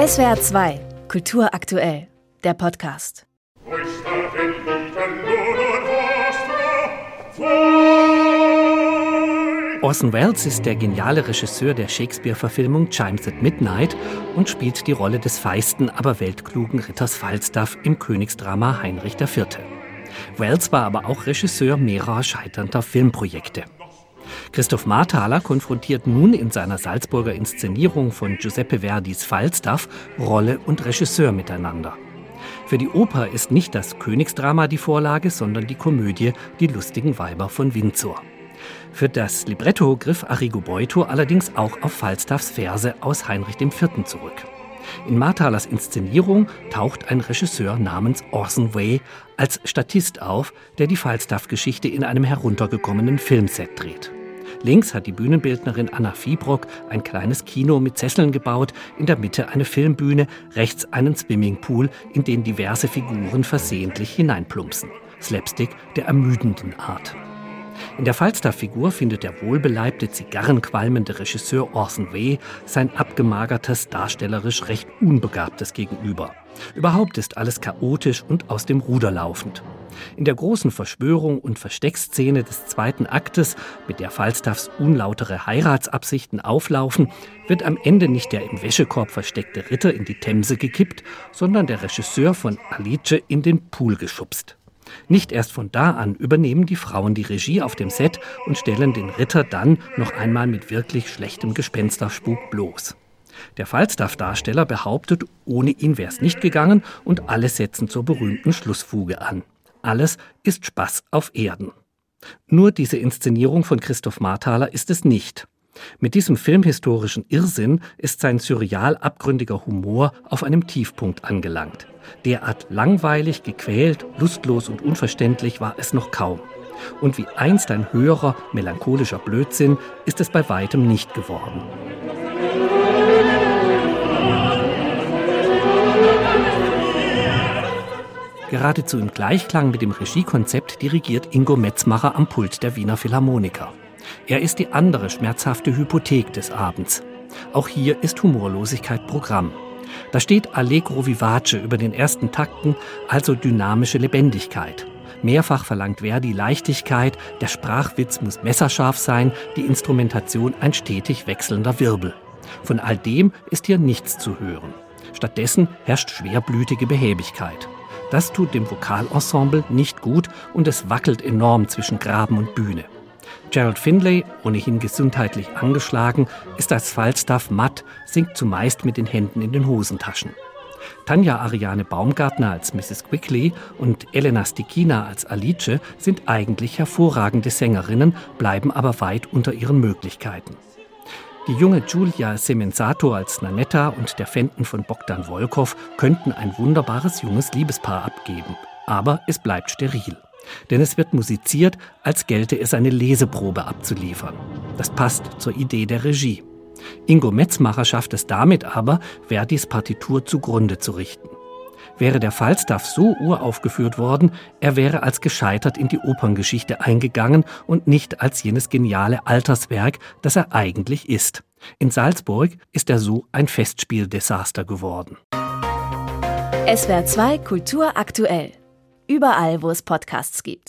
SWR 2, Kultur aktuell, der Podcast. Orson Welles ist der geniale Regisseur der Shakespeare-Verfilmung Chimes at Midnight und spielt die Rolle des feisten, aber weltklugen Ritters Falstaff im Königsdrama Heinrich IV. Welles war aber auch Regisseur mehrerer scheiternder Filmprojekte. Christoph Marthaler konfrontiert nun in seiner Salzburger Inszenierung von Giuseppe Verdis Falstaff Rolle und Regisseur miteinander. Für die Oper ist nicht das Königsdrama die Vorlage, sondern die Komödie Die lustigen Weiber von Windsor. Für das Libretto griff Arrigo Boito allerdings auch auf Falstaffs Verse aus Heinrich IV. zurück. In Marthalers Inszenierung taucht ein Regisseur namens Orson Way als Statist auf, der die Falstaff-Geschichte in einem heruntergekommenen Filmset dreht. Links hat die Bühnenbildnerin Anna Fiebrock ein kleines Kino mit Sesseln gebaut, in der Mitte eine Filmbühne, rechts einen Swimmingpool, in den diverse Figuren versehentlich hineinplumpsen. Slapstick der ermüdenden Art. In der Falstaff-Figur findet der wohlbeleibte, zigarrenqualmende Regisseur Orson Weh sein abgemagertes, darstellerisch recht unbegabtes Gegenüber. Überhaupt ist alles chaotisch und aus dem Ruder laufend. In der großen Verschwörung und Versteckszene des zweiten Aktes, mit der Falstaffs unlautere Heiratsabsichten auflaufen, wird am Ende nicht der im Wäschekorb versteckte Ritter in die Themse gekippt, sondern der Regisseur von Alice in den Pool geschubst. Nicht erst von da an übernehmen die Frauen die Regie auf dem Set und stellen den Ritter dann noch einmal mit wirklich schlechtem Gespensterspuk bloß. Der Falstaff-Darsteller behauptet, ohne ihn wäre es nicht gegangen und alle setzen zur berühmten Schlussfuge an. Alles ist Spaß auf Erden. Nur diese Inszenierung von Christoph Marthaler ist es nicht. Mit diesem filmhistorischen Irrsinn ist sein surreal abgründiger Humor auf einem Tiefpunkt angelangt. Derart langweilig, gequält, lustlos und unverständlich war es noch kaum. Und wie einst ein höherer, melancholischer Blödsinn ist es bei weitem nicht geworden. Geradezu im Gleichklang mit dem Regiekonzept dirigiert Ingo Metzmacher am Pult der Wiener Philharmoniker. Er ist die andere schmerzhafte Hypothek des Abends. Auch hier ist Humorlosigkeit Programm. Da steht Allegro vivace über den ersten Takten, also dynamische Lebendigkeit. Mehrfach verlangt Verdi Leichtigkeit, der Sprachwitz muss messerscharf sein, die Instrumentation ein stetig wechselnder Wirbel. Von all dem ist hier nichts zu hören. Stattdessen herrscht schwerblütige Behäbigkeit. Das tut dem Vokalensemble nicht gut und es wackelt enorm zwischen Graben und Bühne. Gerald Finlay, ohnehin gesundheitlich angeschlagen, ist als Falstaff matt, singt zumeist mit den Händen in den Hosentaschen. Tanja Ariane Baumgartner als Mrs. Quickly und Elena Stikina als Alice sind eigentlich hervorragende Sängerinnen, bleiben aber weit unter ihren Möglichkeiten. Die junge Julia Semensato als Nanetta und der Fenton von Bogdan Wolkow könnten ein wunderbares junges Liebespaar abgeben. Aber es bleibt steril. Denn es wird musiziert, als gelte es eine Leseprobe abzuliefern. Das passt zur Idee der Regie. Ingo Metzmacher schafft es damit aber, Verdis Partitur zugrunde zu richten. Wäre der Falstaff so uraufgeführt worden, er wäre als gescheitert in die Operngeschichte eingegangen und nicht als jenes geniale Alterswerk, das er eigentlich ist. In Salzburg ist er so ein Festspieldesaster geworden. SWR 2 Kultur aktuell. Überall, wo es Podcasts gibt.